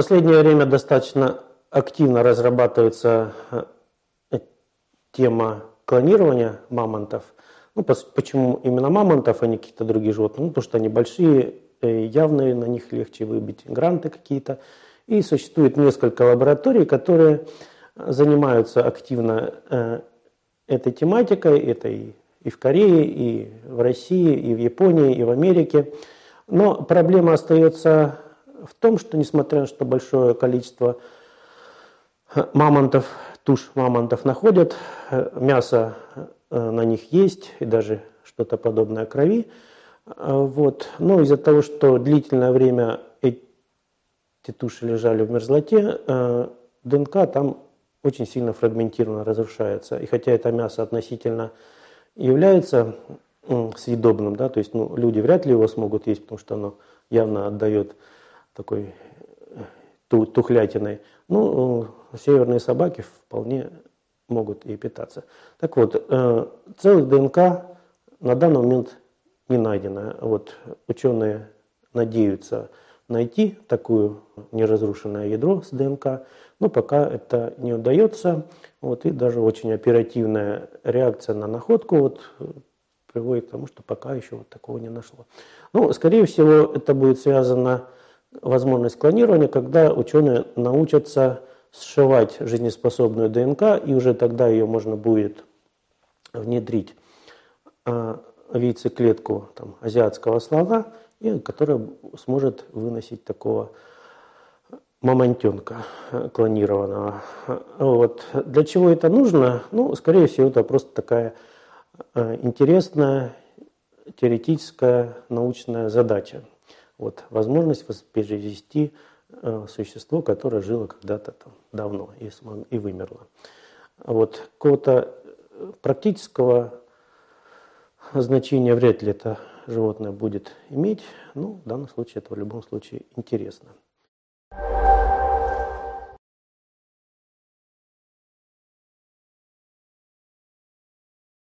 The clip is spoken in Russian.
последнее время достаточно активно разрабатывается э, тема клонирования мамонтов. Ну, почему именно мамонтов, а не какие-то другие животные? Ну, потому что они большие, э, явные, на них легче выбить гранты какие-то. И существует несколько лабораторий, которые занимаются активно э, этой тематикой, этой и в Корее, и в России, и в Японии, и в Америке. Но проблема остается в том, что несмотря на что большое количество мамонтов, туш мамонтов находят, мясо э, на них есть, и даже что-то подобное крови. Э, вот. Но из-за того, что длительное время эти туши лежали в мерзлоте, э, ДНК там очень сильно фрагментированно разрушается. И хотя это мясо относительно является съедобным, да, то есть ну, люди вряд ли его смогут есть, потому что оно явно отдает такой тухлятиной. Ну, северные собаки вполне могут и питаться. Так вот, э, целых ДНК на данный момент не найдено. Вот ученые надеются найти такое неразрушенное ядро с ДНК, но пока это не удается. Вот, и даже очень оперативная реакция на находку вот, приводит к тому, что пока еще вот такого не нашло. Ну, скорее всего, это будет связано возможность клонирования, когда ученые научатся сшивать жизнеспособную ДНК, и уже тогда ее можно будет внедрить а, в яйцеклетку там, азиатского слона, и которая сможет выносить такого мамонтенка клонированного. Вот. Для чего это нужно? Ну, скорее всего, это просто такая а, интересная теоретическая научная задача. Вот, возможность воспроизвести э, существо, которое жило когда-то там давно и, и вымерло. Вот, какого-то э, практического значения вряд ли это животное будет иметь. Ну, в данном случае это в любом случае интересно.